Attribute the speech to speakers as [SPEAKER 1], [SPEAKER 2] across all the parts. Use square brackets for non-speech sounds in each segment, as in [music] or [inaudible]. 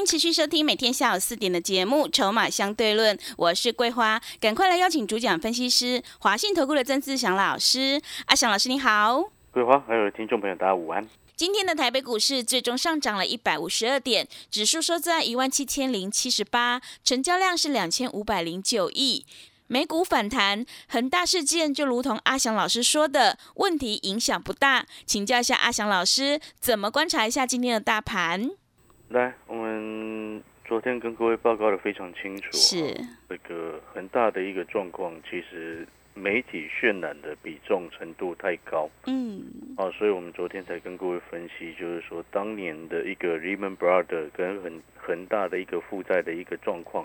[SPEAKER 1] 欢迎持续收听每天下午四点的节目《筹码相对论》，我是桂花，赶快来邀请主讲分析师华信投顾的曾志祥老师。阿祥老师你好，
[SPEAKER 2] 桂花还有听众朋友大家午安。
[SPEAKER 1] 今天的台北股市最终上涨了一百五十二点，指数收在一万七千零七十八，成交量是两千五百零九亿。美股反弹，恒大事件就如同阿祥老师说的，问题影响不大。请教一下阿祥老师，怎么观察一下今天的大盘？
[SPEAKER 2] 来，我们昨天跟各位报告的非常清楚，
[SPEAKER 1] 是。
[SPEAKER 2] 这个很大的一个状况，其实媒体渲染的比重程度太高，
[SPEAKER 1] 嗯，
[SPEAKER 2] 啊，所以我们昨天才跟各位分析，就是说当年的一个 Lehman Brothers 跟很很大的一个负债的一个状况，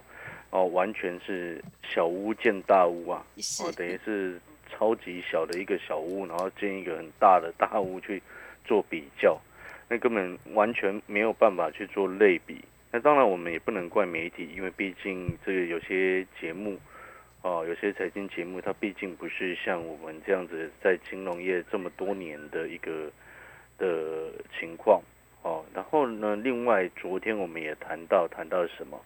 [SPEAKER 2] 哦，完全是小巫见大巫啊，哦，等于是超级小的一个小屋，然后建一个很大的大屋去做比较。那根本完全没有办法去做类比。那当然，我们也不能怪媒体，因为毕竟这个有些节目，哦，有些财经节目，它毕竟不是像我们这样子在金融业这么多年的一个的情况，哦。然后呢，另外昨天我们也谈到，谈到什么？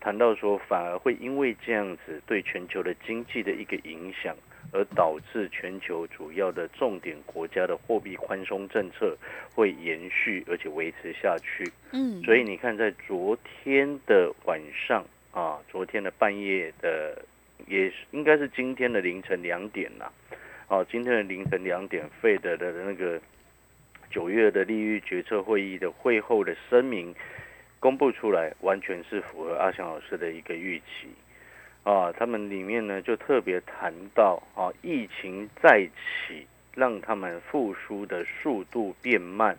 [SPEAKER 2] 谈到说，反而会因为这样子对全球的经济的一个影响。而导致全球主要的重点国家的货币宽松政策会延续，而且维持下去。
[SPEAKER 1] 嗯，
[SPEAKER 2] 所以你看，在昨天的晚上啊，昨天的半夜的，也应该是今天的凌晨两点啦。哦，今天的凌晨两点，费德的那个九月的利率决策会议的会后的声明公布出来，完全是符合阿翔老师的一个预期。啊，他们里面呢就特别谈到啊，疫情再起，让他们复苏的速度变慢，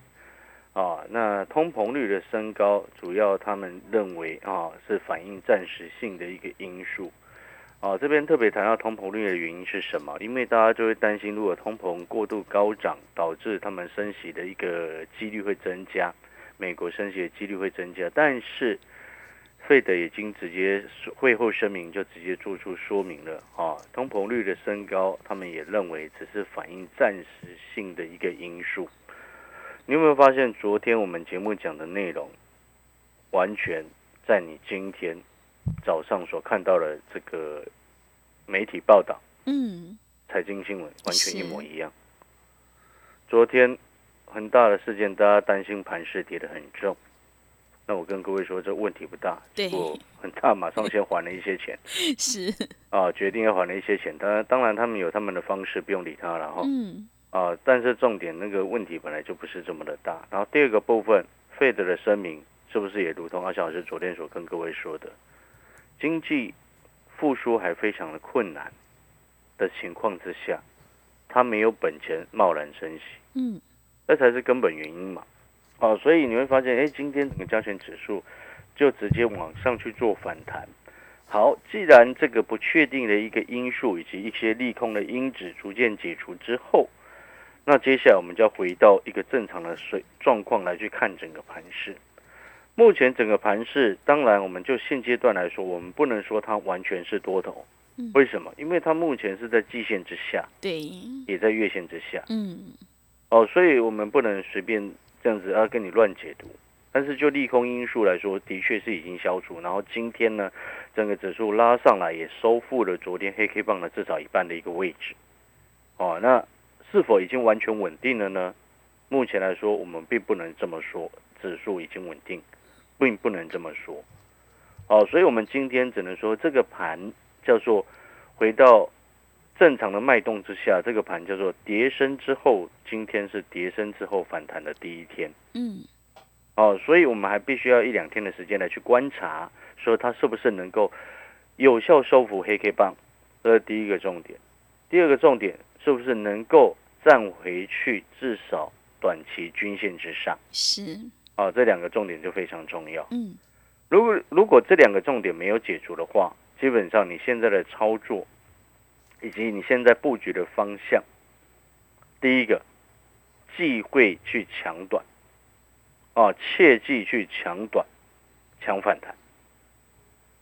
[SPEAKER 2] 啊，那通膨率的升高，主要他们认为啊是反映暂时性的一个因素，啊，这边特别谈到通膨率的原因是什么？因为大家就会担心，如果通膨过度高涨，导致他们升息的一个几率会增加，美国升息的几率会增加，但是。费德已经直接会后声明就直接做出说明了啊，通膨率的升高，他们也认为只是反映暂时性的一个因素。你有没有发现，昨天我们节目讲的内容，完全在你今天早上所看到的这个媒体报道，
[SPEAKER 1] 嗯，
[SPEAKER 2] 财经新闻完全一模一样。昨天很大的事件，大家担心盘势跌得很重。那我跟各位说，这问题不大，
[SPEAKER 1] 结
[SPEAKER 2] 果很大，马上先还了一些钱，[laughs]
[SPEAKER 1] 是
[SPEAKER 2] 啊，决定要还了一些钱。当然，当然他们有他们的方式，不用理他了哈。
[SPEAKER 1] 嗯
[SPEAKER 2] 啊，但是重点那个问题本来就不是这么的大。然后第二个部分，Fed 的声明是不是也如同阿小老师昨天所跟各位说的，经济复苏还非常的困难的情况之下，他没有本钱贸然升息，
[SPEAKER 1] 嗯，
[SPEAKER 2] 那才是根本原因嘛。哦，所以你会发现，哎，今天整个加权指数就直接往上去做反弹。好，既然这个不确定的一个因素以及一些利空的因子逐渐解除之后，那接下来我们就要回到一个正常的水状况来去看整个盘势。目前整个盘势，当然我们就现阶段来说，我们不能说它完全是多头。为什么？因为它目前是在季线之下，
[SPEAKER 1] 对，
[SPEAKER 2] 也在月线之下。
[SPEAKER 1] 嗯，
[SPEAKER 2] 哦，所以我们不能随便。这样子要跟你乱解读，但是就利空因素来说，的确是已经消除。然后今天呢，整个指数拉上来，也收复了昨天黑 K 棒的至少一半的一个位置。哦，那是否已经完全稳定了呢？目前来说，我们并不能这么说，指数已经稳定，并不能这么说。哦，所以我们今天只能说，这个盘叫做回到。正常的脉动之下，这个盘叫做跌升之后，今天是跌升之后反弹的第一天。
[SPEAKER 1] 嗯，
[SPEAKER 2] 哦，所以我们还必须要一两天的时间来去观察，说它是不是能够有效收复黑 K 棒，这是第一个重点。第二个重点是不是能够站回去，至少短期均线之上？
[SPEAKER 1] 是。
[SPEAKER 2] 哦，这两个重点就非常重要。
[SPEAKER 1] 嗯，
[SPEAKER 2] 如果如果这两个重点没有解除的话，基本上你现在的操作以及你现在布局的方向，第一个忌讳去抢短，啊，切忌去抢短、抢反弹，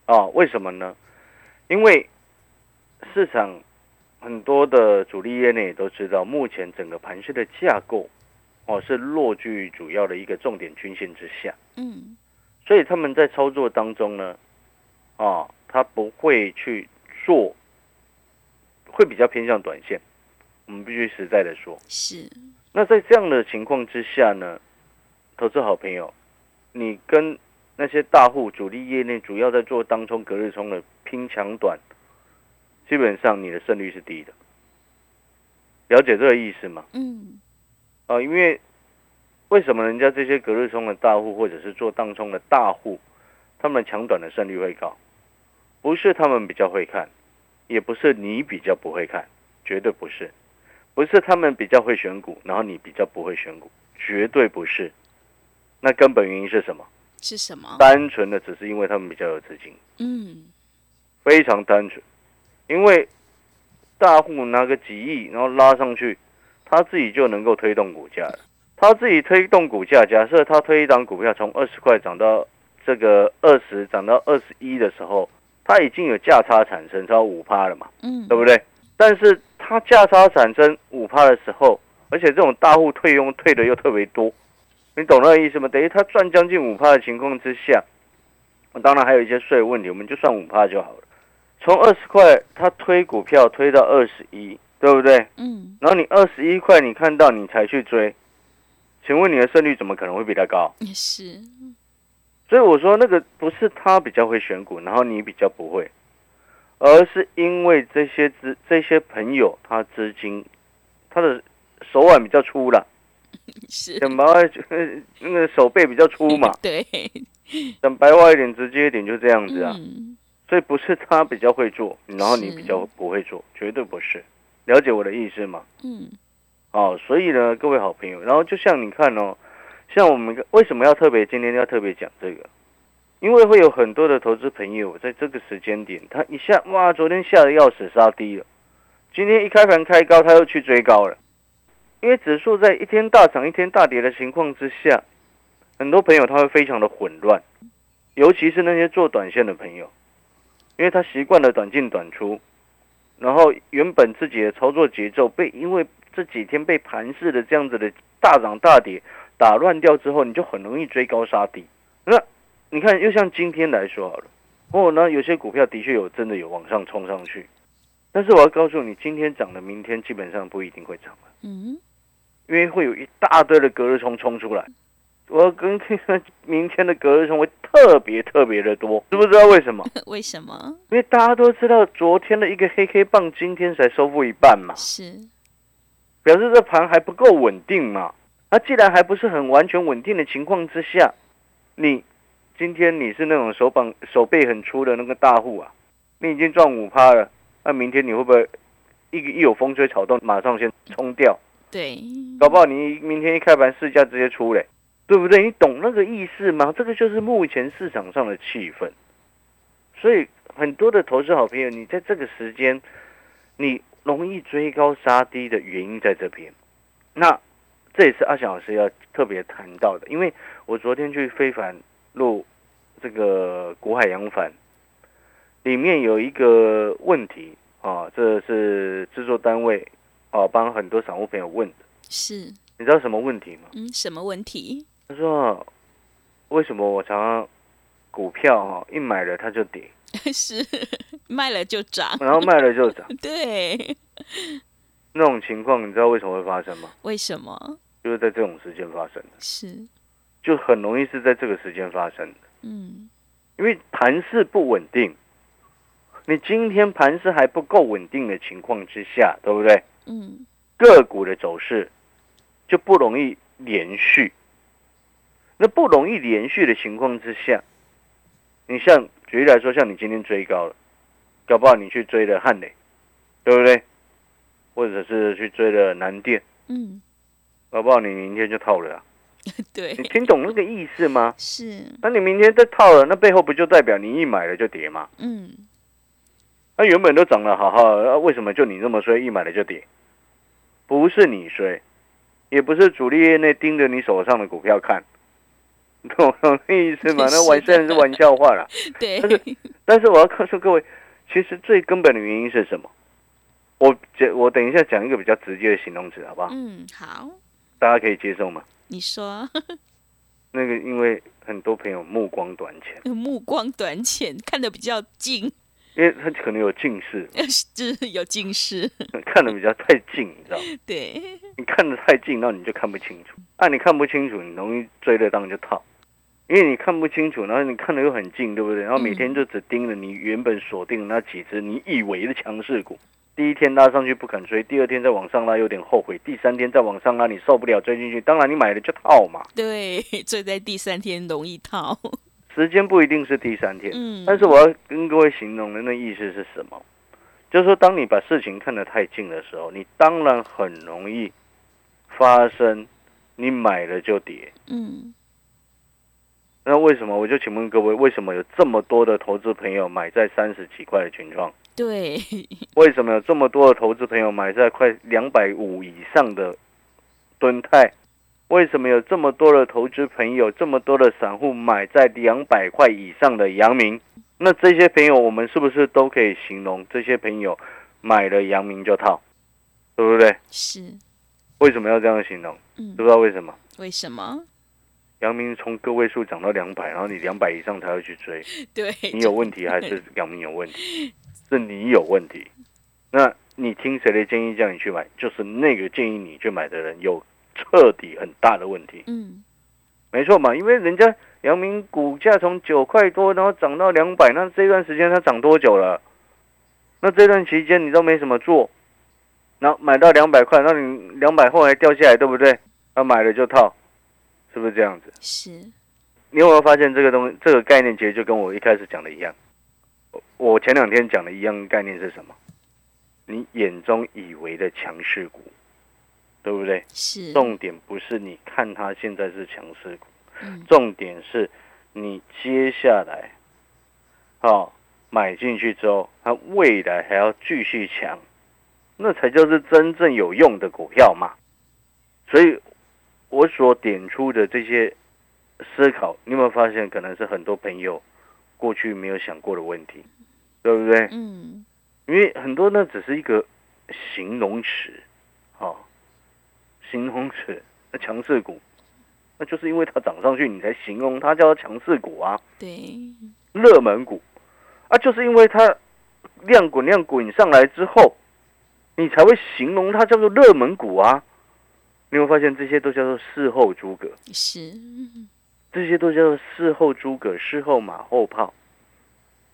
[SPEAKER 2] 啊，为什么呢？因为市场很多的主力业内也都知道，目前整个盘势的架构，哦，是落居于主要的一个重点均线之下。
[SPEAKER 1] 嗯，
[SPEAKER 2] 所以他们在操作当中呢，啊，他不会去做，会比较偏向短线。我们必须实在的说，
[SPEAKER 1] 是，
[SPEAKER 2] 那在这样的情况之下呢，投资好朋友，你跟那些大户主力业内主要在做当冲、隔日冲的拼抢短，基本上你的胜率是低的。了解这个意思吗？
[SPEAKER 1] 嗯，
[SPEAKER 2] 啊，因为为什么人家这些隔日冲的大户或者是做当冲的大户，他们抢短的胜率会高？不是他们比较会看，也不是你比较不会看，绝对不是。不是他们比较会选股，然后你比较不会选股，绝对不是。那根本原因是什么？
[SPEAKER 1] 是什么？
[SPEAKER 2] 单纯的只是因为他们比较有资金，
[SPEAKER 1] 嗯，
[SPEAKER 2] 非常单纯。因为大户拿个几亿，然后拉上去，他自己就能够推动股价了。他自己推动股价，假设他推一档股票从二十块涨到这个二十，涨到二十一的时候，他已经有价差产生超五趴了嘛，
[SPEAKER 1] 嗯，
[SPEAKER 2] 对不对？但是它价差产生五趴的时候，而且这种大户退佣退的又特别多，你懂那个意思吗？等于它赚将近五趴的情况之下，当然还有一些税问题，我们就算五趴就好了。从二十块它推股票推到二十一，对不对？
[SPEAKER 1] 嗯，
[SPEAKER 2] 然后你二十一块你看到你才去追，请问你的胜率怎么可能会比它高？
[SPEAKER 1] 也是，
[SPEAKER 2] 所以我说那个不是他比较会选股，然后你比较不会，而是因为这些资这些朋友他资金他的手腕比较粗了，[laughs]
[SPEAKER 1] 是，
[SPEAKER 2] 讲白话就那个手背比较粗嘛，[laughs]
[SPEAKER 1] 对，
[SPEAKER 2] 讲白话一点直接一点就这样子啊。
[SPEAKER 1] 嗯，
[SPEAKER 2] 所以不是他比较会做，然后你比较不会做，绝对不是。了解我的意思吗？
[SPEAKER 1] 嗯，
[SPEAKER 2] 哦，所以呢，各位好朋友，然后就像你看哦，像我们为什么要特别今天要特别讲这个？因为会有很多的投资朋友在这个时间点，他一下哇，昨天吓得要死，杀低了，今天一开盘开高，他又去追高了。因为指数在一天大涨一天大跌的情况之下，很多朋友他会非常的混乱，尤其是那些做短线的朋友，因为他习惯了短进短出，然后原本自己的操作节奏被因为这几天被盘势的这样子的大涨大跌打乱掉之后，你就很容易追高杀低。那你看，又像今天来说好了，哦，那有些股票的确有真的有往上冲上去，但是我要告诉你，今天涨的，明天基本上不一定会涨了，
[SPEAKER 1] 嗯，
[SPEAKER 2] 因为会有一大堆的隔日冲冲出来。我要跟明天的隔日冲会特别特别的多，知不知道为什么？[laughs]
[SPEAKER 1] 为什么？
[SPEAKER 2] 因为大家都知道，昨天的一个黑黑棒，今天才收复一半嘛，
[SPEAKER 1] 是，
[SPEAKER 2] 表示这盘还不够稳定嘛。那既然还不是很完全稳定的情况之下，你今天你是那种手绑手背很粗的那个大户啊，你已经赚五趴了，那明天你会不会一一有风吹草动，马上先冲掉？
[SPEAKER 1] 对，
[SPEAKER 2] 搞不好你明天一开盘市价直接出嘞，对不对？你懂那个意思吗？这个就是目前市场上的气氛。所以很多的投资好朋友，你在这个时间，你容易追高杀低的原因在这边。那这也是阿翔老师要特别谈到的，因为我昨天去非凡录这个古海洋反，里面有一个问题啊，这是制作单位啊帮很多散户朋友问的，
[SPEAKER 1] 是，
[SPEAKER 2] 你知道什么问题吗？
[SPEAKER 1] 嗯，什么问题？
[SPEAKER 2] 他说为什么我常常股票哈、一买了它就跌，[laughs]
[SPEAKER 1] 是，卖了就涨，
[SPEAKER 2] 然后卖了就涨，[laughs]
[SPEAKER 1] 对，
[SPEAKER 2] 那种情况你知道为什么会发生吗？
[SPEAKER 1] 为什么？
[SPEAKER 2] 就是在这种时间发生的，
[SPEAKER 1] 是，
[SPEAKER 2] 就很容易是在这个时间发生的。
[SPEAKER 1] 嗯，
[SPEAKER 2] 因为盘势不稳定，你今天盘势还不够稳定的情况之下，对不对？
[SPEAKER 1] 嗯，
[SPEAKER 2] 个股的走势就不容易连续。那不容易连续的情况之下，你像举例来说，像你今天追高了，搞不好你去追了汉磊，对不对？或者是去追了南电，
[SPEAKER 1] 嗯，
[SPEAKER 2] 搞不好你明天就套了啊。[laughs]
[SPEAKER 1] 对
[SPEAKER 2] 你，听懂那个意思吗？
[SPEAKER 1] 是，
[SPEAKER 2] 那你明天再套了，那背后不就代表你一买了就跌吗？
[SPEAKER 1] 嗯，
[SPEAKER 2] 那原本都涨得好好的，那为什么就你这么衰，一买了就跌？不是你衰，也不是主力业内盯着你手上的股票看，懂懂那意思吗？[laughs] 那玩虽然是玩笑话了，[laughs]
[SPEAKER 1] 对，
[SPEAKER 2] 但是我要告诉各位，其实最根本的原因是什么？我讲，我等一下讲一个比较直接的形容词，好不好？
[SPEAKER 1] 嗯，好，
[SPEAKER 2] 大家可以接受吗？
[SPEAKER 1] 你说，
[SPEAKER 2] 那个，因为很多朋友目光短浅，[laughs]
[SPEAKER 1] 目光短浅，看得比较近，
[SPEAKER 2] 因为他可能有近视，
[SPEAKER 1] 就 [laughs] 是有近视，[laughs]
[SPEAKER 2] 看的比较太近，你知道吗？
[SPEAKER 1] 对，
[SPEAKER 2] 你看的太近，那你就看不清楚。啊，你看不清楚，你容易追得当就套，因为你看不清楚，然后你看的又很近，对不对？然后每天就只盯着你原本锁定的那几只你以为的强势股。第一天拉上去不肯追，第二天再往上拉有点后悔，第三天再往上拉你受不了追进去，当然你买了就套嘛。[laughs]
[SPEAKER 1] 对，追在第三天容易套，
[SPEAKER 2] 时间不一定是第三天，
[SPEAKER 1] 嗯，
[SPEAKER 2] 但是我要跟各位形容的那意思是什么？就是说，当你把事情看得太近的时候，你当然很容易发生你买了就跌。
[SPEAKER 1] 嗯，
[SPEAKER 2] 那为什么？我就请问各位，为什么有这么多的投资朋友买在三十几块的群创？
[SPEAKER 1] 对，[laughs]
[SPEAKER 2] 为什么有这么多的投资朋友买在快两百五以上的吨泰？为什么有这么多的投资朋友、这么多的散户买在两百块以上的阳明？那这些朋友，我们是不是都可以形容这些朋友买了阳明就套，对不对？
[SPEAKER 1] 是，
[SPEAKER 2] 为什么要这样形容？
[SPEAKER 1] 嗯
[SPEAKER 2] 知，不知道为什么？
[SPEAKER 1] 为什么？
[SPEAKER 2] 阳明从个位数涨到两百，然后你两百以上才会去追，[laughs]
[SPEAKER 1] 对，
[SPEAKER 2] 你有问题还是阳明有问题？是你有问题。那你听谁的建议叫你去买？就是那个建议你去买的人有彻底很大的问题，
[SPEAKER 1] 嗯，
[SPEAKER 2] 没错嘛？因为人家阳明股价从九块多，然后涨到两百，那这段时间它涨多久了？那这段期间你都没什么做，然后买到两百块，那你两百后来掉下来，对不对？那买了就套，是不是这样子？
[SPEAKER 1] 是，
[SPEAKER 2] 你有没有发现这个东这个概念其实就跟我一开始讲的一样？我我前两天讲的一样概念是什么？你眼中以为的强势股，对不对？
[SPEAKER 1] 是，
[SPEAKER 2] 重点不是你看它现在是强势股，
[SPEAKER 1] 嗯，
[SPEAKER 2] 重点是你接下来，哦，买进去之后，它未来还要继续强，那才叫是真正有用的股票嘛。所以，我所点出的这些思考，你有没有发现，可能是很多朋友过去没有想过的问题，对不对？
[SPEAKER 1] 嗯，
[SPEAKER 2] 因为很多那只是一个形容词，哦，形容词，那强势股，那就是因为它涨上去，你才形容它叫强势股啊，
[SPEAKER 1] 对，
[SPEAKER 2] 热门股，啊，就是因为它量滚量滚上来之后，你才会形容它叫做热门股啊。你会发现这些都叫做事后诸葛，
[SPEAKER 1] 是，
[SPEAKER 2] 这些都叫做事后诸葛、事后马后炮。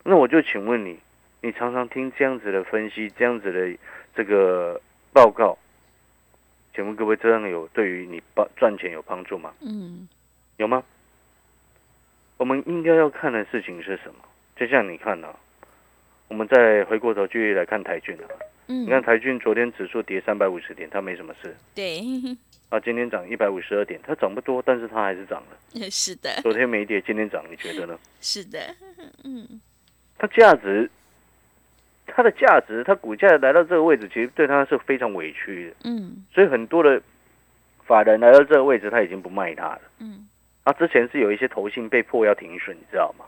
[SPEAKER 2] 那我就请问你，你常常听这样子的分析，这样子的这个报告，请问各位，这样有对于你帮赚钱有帮助吗？
[SPEAKER 1] 嗯，
[SPEAKER 2] 有吗？我们应该要看的事情是什么？就像你看啊、我们再回过头去来看台骏啊，
[SPEAKER 1] 嗯，
[SPEAKER 2] 你看台骏昨天指数跌三百五十点，它没什么事
[SPEAKER 1] 对，
[SPEAKER 2] 啊，今天涨一百五十二点，它涨不多，但是它还是涨了。[laughs]
[SPEAKER 1] 是的，
[SPEAKER 2] 昨天没跌，今天涨，你觉得呢？
[SPEAKER 1] 是的，[laughs] 嗯，
[SPEAKER 2] 它价值，它的价值，它股价来到这个位置，其实对它是非常委屈的。
[SPEAKER 1] 嗯，
[SPEAKER 2] 所以很多的法人来到这个位置，他已经不卖它了。
[SPEAKER 1] 嗯，
[SPEAKER 2] 啊，之前是有一些投信被迫要停损，你知道吗？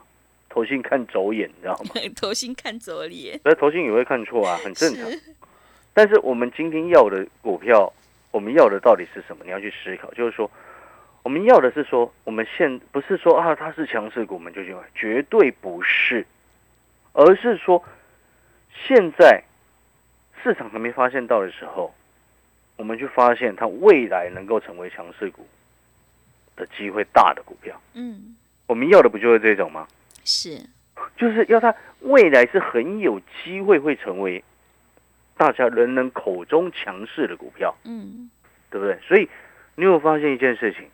[SPEAKER 2] 投信看走眼，你知道吗？[laughs]
[SPEAKER 1] 投信看走眼，
[SPEAKER 2] 所以投信也会看错啊，很正常。但是我们今天要的股票，我们要的到底是什么？你要去思考，就是说，我们要的是说，我们现不是说啊，它是强势股，我们就去买，绝对不是，而是说，现在市场还没发现到的时候，我们去发现它未来能够成为强势股的机会大的股票，
[SPEAKER 1] 嗯，
[SPEAKER 2] 我们要的不就是这种吗？
[SPEAKER 1] 是，
[SPEAKER 2] 就是要它未来是很有机会会成为大家人人口中强势的股票，
[SPEAKER 1] 嗯，
[SPEAKER 2] 对不对？所以你有发现一件事情？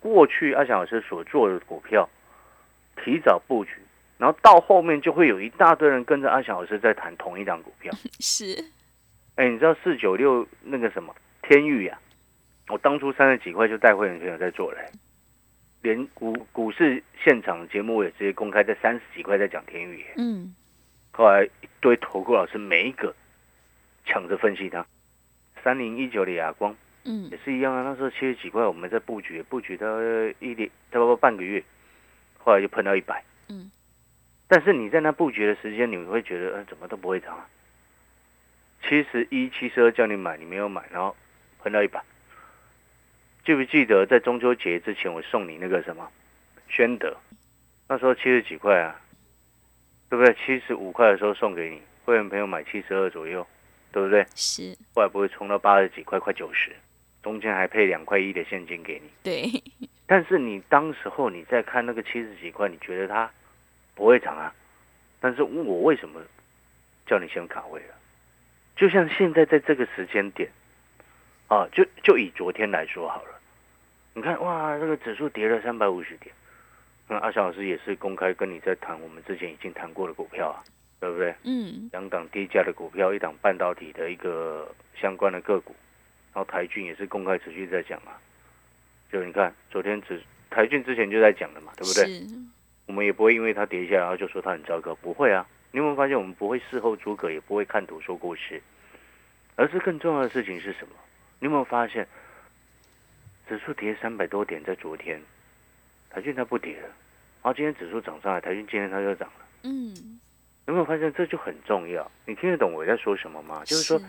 [SPEAKER 2] 过去阿翔老师所做的股票，提早布局，然后到后面就会有一大堆人跟着阿翔老师在谈同一档股票。[laughs]
[SPEAKER 1] 是，
[SPEAKER 2] 哎，你知道四九六那个什么天域呀、我当初三十几块就带会员朋友在做嘞，连股股市现场节目我也直接公开在三十几块在讲天域，
[SPEAKER 1] 嗯，
[SPEAKER 2] 后来一堆投顾老师每一个抢着分析它，三零一九的亚光
[SPEAKER 1] 嗯。
[SPEAKER 2] 也是一样啊，那时候七十几块我们在布局，布局到一点差不多半个月，后来就碰到一百，
[SPEAKER 1] 嗯，
[SPEAKER 2] 但是你在那布局的时间，你会觉得，呃，怎么都不会涨啊？七十一、七十二叫你买，你没有买，然后喷到一百。记不记得在中秋节之前，我送你那个什么宣德，那时候七十几块啊，对不对？七十五块的时候送给你，会员朋友买七十二左右，对不对？
[SPEAKER 1] 是，
[SPEAKER 2] 后来不会冲到八十几块，快九十，中间还配两块一的现金给你。
[SPEAKER 1] 对，
[SPEAKER 2] 但是你当时候你在看那个七十几块，你觉得它不会涨啊？但是我为什么叫你先卡位啊？就像现在在这个时间点，啊，就就以昨天来说好了，你看哇，这个指数跌了三百五十点，那阿翔老师也是公开跟你在谈我们之前已经谈过的股票啊，对不对？
[SPEAKER 1] 嗯
[SPEAKER 2] 两档低价的股票，一档半导体的一个相关的个股，然后台骏也是公开持续在讲啊。就你看，昨天只台骏之前就在讲了嘛，对不对？
[SPEAKER 1] 是，
[SPEAKER 2] 我们也不会因为它跌下来，然后就说它很糟糕，不会啊。你有没有发现，我们不会事后诸葛，也不会看图说故事，而是更重要的事情是什么？你有没有发现，指数跌三百多点，在昨天，台骏它不跌了，然后今天指数涨上来，台骏今天它又涨了。
[SPEAKER 1] 嗯，
[SPEAKER 2] 有没有发现这就很重要？你听得懂我在说什么吗？就是说，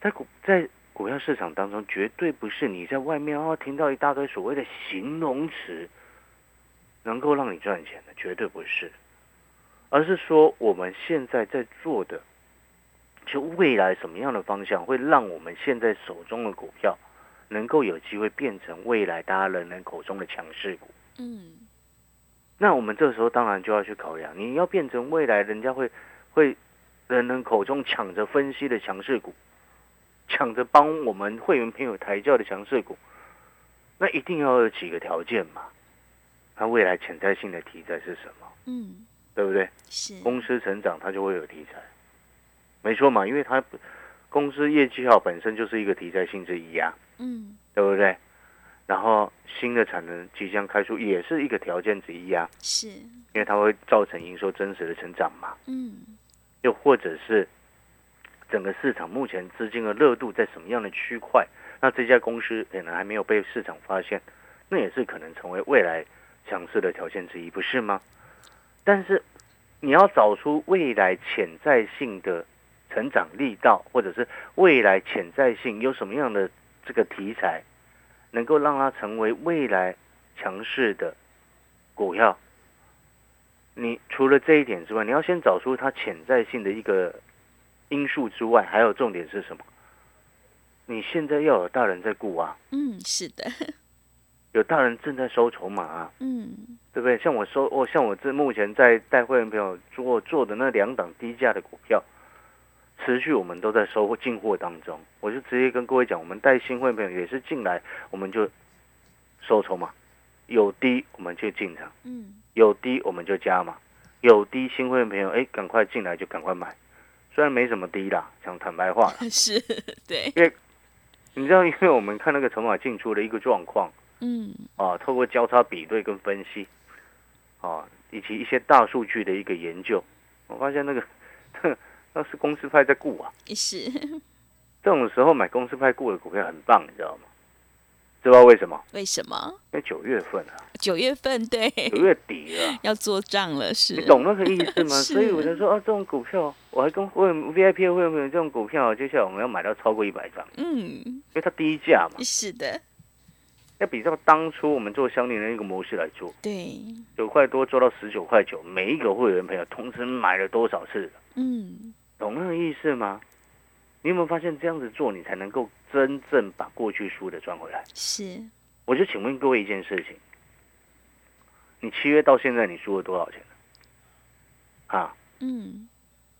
[SPEAKER 2] 在股在股票市场当中，绝对不是你在外面哦听到一大堆所谓的形容词，能够让你赚钱的，绝对不是，而是说我们现在在做的，就未来什么样的方向会让我们现在手中的股票能够有机会变成未来大家人人口中的强势股。
[SPEAKER 1] 嗯
[SPEAKER 2] 那我们这时候当然就要去考量，你要变成未来人家会会人人口中抢着分析的强势股，抢着帮我们会员朋友抬轿的强势股，那一定要有几个条件嘛。它未来潜在性的题材是什么？
[SPEAKER 1] 嗯，
[SPEAKER 2] 对不对？
[SPEAKER 1] 是，
[SPEAKER 2] 公司成长它就会有题材，没错嘛，因为它公司业绩好本身就是一个题材性之一啊，
[SPEAKER 1] 嗯
[SPEAKER 2] 对不对？然后新的产能即将开出也是一个条件之一啊。
[SPEAKER 1] 是，
[SPEAKER 2] 因为它会造成营收真实的成长嘛，
[SPEAKER 1] 嗯
[SPEAKER 2] 又或者是整个市场目前资金的热度在什么样的区块，那这家公司可能还没有被市场发现，那也是可能成为未来强势的条件之一，不是吗？但是你要找出未来潜在性的成长力道，或者是未来潜在性有什么样的这个题材，能够让它成为未来强势的股票，你除了这一点之外，你要先找出它潜在性的一个因素之外，还有重点是什么？你现在要有大人在顾啊，
[SPEAKER 1] 嗯，是的，
[SPEAKER 2] 有大人正在收筹码啊，
[SPEAKER 1] 嗯
[SPEAKER 2] 对不对？像我收，我像我这目前在带会员朋友做做的那两档低价的股票，持续我们都在收进货当中。我就直接跟各位讲，我们带新会员朋友也是进来，我们就收筹码，有低我们就进场。
[SPEAKER 1] 嗯
[SPEAKER 2] 有低我们就加嘛，有低新会员朋友哎，赶快进来就赶快买，虽然没什么低啦，讲坦白话啦，[laughs]
[SPEAKER 1] 是，对，因为
[SPEAKER 2] 你知道，因为我们看那个筹码进出的一个状况
[SPEAKER 1] 嗯
[SPEAKER 2] 啊，透过交叉比对跟分析啊，以及一些大数据的一个研究，我发现那个那是公司派在顾啊，
[SPEAKER 1] 是，
[SPEAKER 2] 这种时候买公司派顾的股票很棒，你知道吗？知道为什么？
[SPEAKER 1] 为什么？
[SPEAKER 2] 因为九月份啊，
[SPEAKER 1] 九月份对，
[SPEAKER 2] 九月底了。
[SPEAKER 1] 要做账了，是，
[SPEAKER 2] 你懂那个意思吗？[laughs] 所以我就说啊，这种股票，我还跟会员 VIP 的会员朋友，这种股票，接下来我们要买到超过一百张，
[SPEAKER 1] 嗯，
[SPEAKER 2] 因为它低价嘛，
[SPEAKER 1] 是的，
[SPEAKER 2] 要比较当初我们做相邻的一个模式来做，
[SPEAKER 1] 对，
[SPEAKER 2] 九块多做到十九块九，每一个会员朋友同时买了多少次，
[SPEAKER 1] 嗯
[SPEAKER 2] 懂那个意思吗？你有没有发现这样子做，你才能够真正把过去输的赚回来？
[SPEAKER 1] 是，
[SPEAKER 2] 我就请问各位一件事情，你七月到现在你输了多少钱？啊，
[SPEAKER 1] 嗯，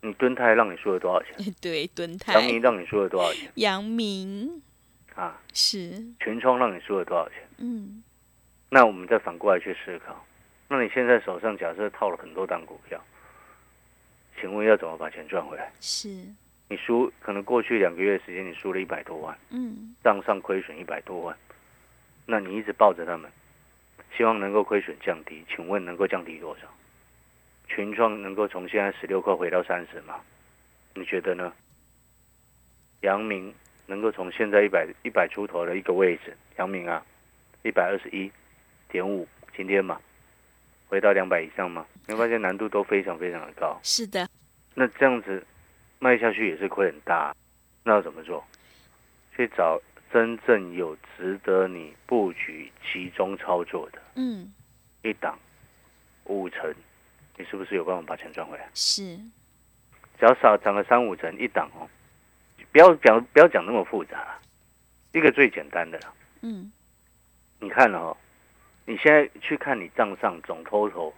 [SPEAKER 2] 你蹲泰让你输了多少钱？[laughs]
[SPEAKER 1] 对，蹲泰
[SPEAKER 2] 阳，明让你输了多少钱？
[SPEAKER 1] 阳明
[SPEAKER 2] 啊，
[SPEAKER 1] 是，
[SPEAKER 2] 全窗让你输了多少钱？
[SPEAKER 1] 嗯
[SPEAKER 2] 那我们再反过来去思考，那你现在手上假设套了很多档股票，请问要怎么把钱赚回来？
[SPEAKER 1] 是，
[SPEAKER 2] 你输可能过去两个月时间你输了一百多万，
[SPEAKER 1] 嗯
[SPEAKER 2] 账上亏损一百多万，那你一直抱着他们，希望能够亏损降低，请问能够降低多少？群创能够从现在十六块回到三十吗？你觉得呢？杨明能够从现在一百一百出头的一个位置，阳明啊，一百二十一点五，今天嘛，回到两百以上吗？你会发现难度都非常非常的高。
[SPEAKER 1] 是的，
[SPEAKER 2] 那这样子卖下去也是亏很大，那要怎么做？去找真正有值得你布局、集中操作的，
[SPEAKER 1] 嗯，
[SPEAKER 2] 一档五成，你是不是有办法把钱赚回来？
[SPEAKER 1] 是，
[SPEAKER 2] 只要少涨个三五成一档哦，不要讲不要讲那么复杂啦，一个最简单的啦。
[SPEAKER 1] 嗯，
[SPEAKER 2] 你看了哦，你现在去看你账上总 total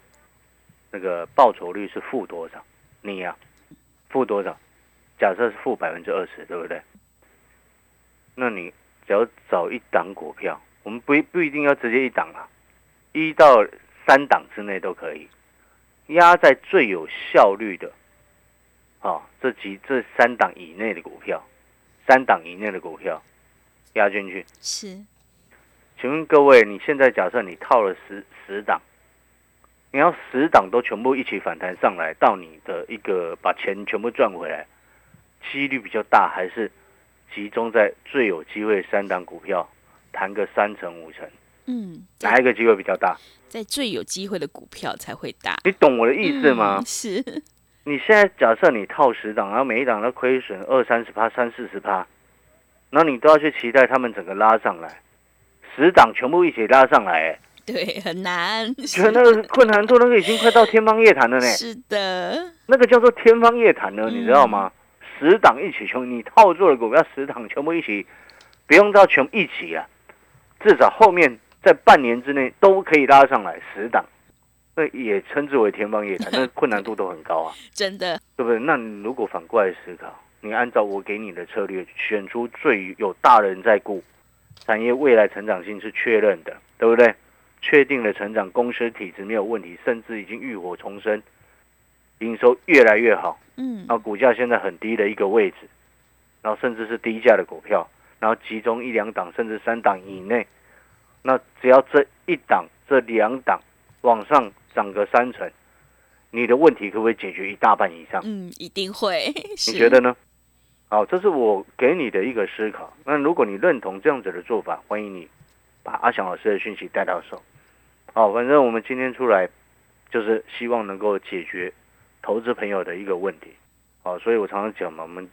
[SPEAKER 2] 那个报酬率是负多少？你呀、负多少？假设是负百分之二十，对不对？那你只要找一档股票，我们不一不一定要直接一档啊，一到三档之内都可以，压在最有效率的，啊，这几这三档以内的股票，三档以内的股票压进去。
[SPEAKER 1] 是，
[SPEAKER 2] 请问各位，你现在假设你套了十十档，你要十档都全部一起反弹上来，到你的一个把钱全部赚回来，几率比较大，还是集中在最有机会三档股票，谈个三成五成，
[SPEAKER 1] 嗯，
[SPEAKER 2] 哪一个机会比较大？
[SPEAKER 1] 在最有机会的股票才会大，
[SPEAKER 2] 你懂我的意思吗？
[SPEAKER 1] 嗯是，
[SPEAKER 2] 你现在假设你套十档，然后每一档都亏损二三十趴、三四十趴，然后你都要去期待他们整个拉上来，十档全部一起拉上来、哎
[SPEAKER 1] 对，很难，
[SPEAKER 2] 觉得那个困难度那个已经快到天方夜谭了呢，
[SPEAKER 1] 是的，
[SPEAKER 2] 那个叫做天方夜谭了，
[SPEAKER 1] 嗯
[SPEAKER 2] 你知道吗？十档一起全，你套住的股票十档全部一起，不用到全部一起啊，至少后面在半年之内都可以拉上来十档，那也称之为天方夜谭，那 [laughs] 困难度都很高啊，[laughs]
[SPEAKER 1] 真的，
[SPEAKER 2] 对不对？那你如果反过来思考，你按照我给你的策略，选出最有大人在顾，产业未来成长性是确认的，对不对？确定了成长，公司体质没有问题，甚至已经浴火重生，营收越来越好，
[SPEAKER 1] 嗯
[SPEAKER 2] 然，后股价现在很低的一个位置，然后甚至是低价的股票，然后集中一两档甚至三档以内，那只要这一档、这两档往上涨个三成，你的问题可不可以解决一大半以上？
[SPEAKER 1] 嗯，一定会，[laughs]
[SPEAKER 2] 你觉得呢？好，这是我给你的一个思考。那如果你认同这样子的做法，欢迎你把阿翔老师的讯息带到手。好，反正我们今天出来就是希望能够解决投资朋友的一个问题。好，所以我常常讲嘛，我们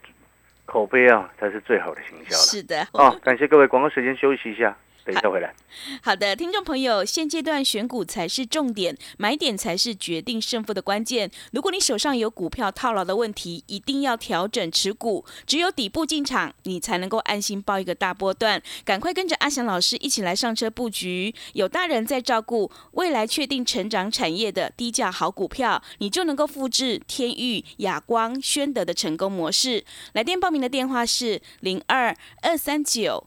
[SPEAKER 2] 口碑啊才是最好的行销了。
[SPEAKER 1] 是的，
[SPEAKER 2] 哦，感谢各位，广告时间休息一下，等一下回来。
[SPEAKER 1] 好的，听众朋友，现阶段选股才是重点，买点才是决定胜负的关键。如果你手上有股票套牢的问题，一定要调整持股，只有底部进场，你才能够安心报一个大波段。赶快跟着阿翔老师一起来上车布局，有大人在照顾，未来确定成长产业的低价好股票，你就能够复制天域、亚光、宣德的成功模式。来电报名的电话是零二二三九。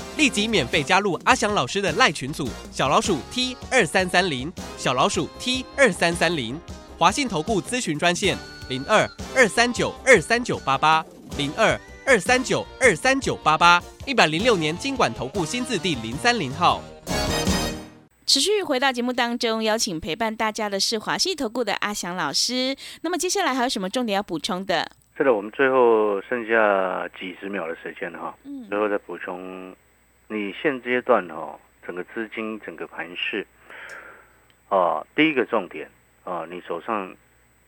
[SPEAKER 3] 立即免费加入阿翔老师的赖群组，小老鼠 T 二三三零，小老鼠 T 二三三零，华信投顾咨询专线零二二三九二三九八八零二二三九二三九八八，一百零六年经管投顾新字第零三零号。
[SPEAKER 1] 持续回到节目当中，邀请陪伴大家的是华信投顾的阿翔老师。那么接下来还有什么重点要补充的？
[SPEAKER 2] 是的，我们最后剩下几十秒的时间哈，
[SPEAKER 1] 嗯
[SPEAKER 2] 最后再补充，你现阶段哈，整个资金整个盘势，啊，第一个重点啊，你手上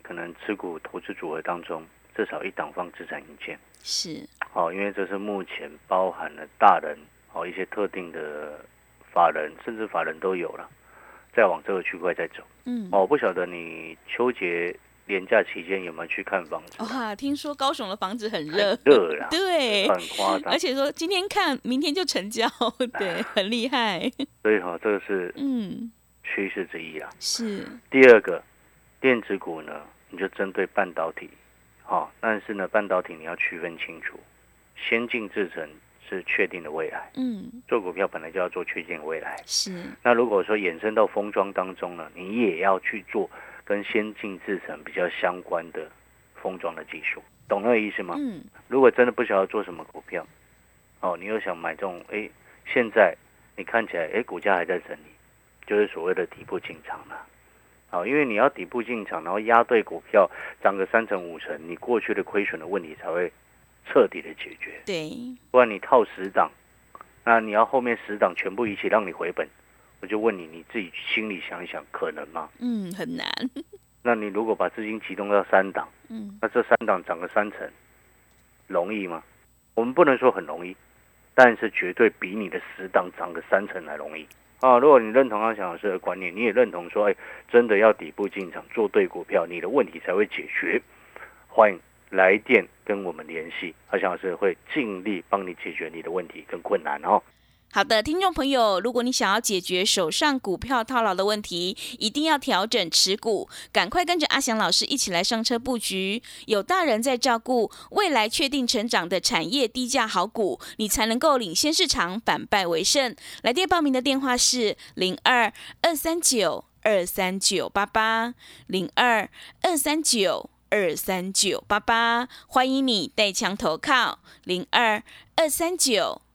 [SPEAKER 2] 可能持股投资组合当中至少一档放资产引荐，
[SPEAKER 1] 是，
[SPEAKER 2] 哦，因为这是目前包含了大人哦一些特定的法人，甚至法人都有了，再往这个区块再走。
[SPEAKER 1] 嗯，
[SPEAKER 2] 哦，我不晓得你秋节连假期间有没有去看房子？
[SPEAKER 1] 哇，听说高雄的房子很热，
[SPEAKER 2] 热啦，[laughs]
[SPEAKER 1] 对，
[SPEAKER 2] 很夸张
[SPEAKER 1] 而。且说今天看，明天就成交，[laughs] 对，很厉害。
[SPEAKER 2] 所以哈、这个是
[SPEAKER 1] 嗯，
[SPEAKER 2] 趋势之一啊。
[SPEAKER 1] 是，
[SPEAKER 2] 第二个，电子股呢，你就针对半导体，好，但是呢，半导体你要区分清楚，先进制程是确定的未来，
[SPEAKER 1] 嗯，
[SPEAKER 2] 做股票本来就要做确定的未来。
[SPEAKER 1] 是，
[SPEAKER 2] 那如果说衍生到封装当中呢，你也要去做跟先进制程比较相关的封装的技术，懂那个意思吗？
[SPEAKER 1] 嗯，
[SPEAKER 2] 如果真的不晓得做什么股票，哦，你又想买这种，哎，现在你看起来，哎，股价还在整理，就是所谓的底部进场了。好，因为你要底部进场，然后压对股票涨个三成五成，你过去的亏损的问题才会彻底的解决。
[SPEAKER 1] 对，
[SPEAKER 2] 不然你套十档，那你要后面十档全部一起让你回本，我就问你，你自己心里想一想，可能吗？
[SPEAKER 1] 嗯，很难，[laughs]
[SPEAKER 2] 那你如果把资金集中到三档，
[SPEAKER 1] 嗯，
[SPEAKER 2] 那这三档涨个三成，容易吗？我们不能说很容易，但是绝对比你的十档涨个三成还容易啊！如果你认同阿翔老师的观念，你也认同说，哎，真的要底部进场做对股票，你的问题才会解决。欢迎来电跟我们联系，阿翔老师会尽力帮你解决你的问题跟困难哦。
[SPEAKER 1] 好的，听众朋友，如果你想要解决手上股票套牢的问题，一定要调整持股，赶快跟着阿翔老师一起来上车布局。有大人在照顾，未来确定成长的产业低价好股，你才能够领先市场，反败为胜。来电报名的电话是零二二三九二三九八八零二二三九二三九八八，欢迎你带枪投靠零二二三九。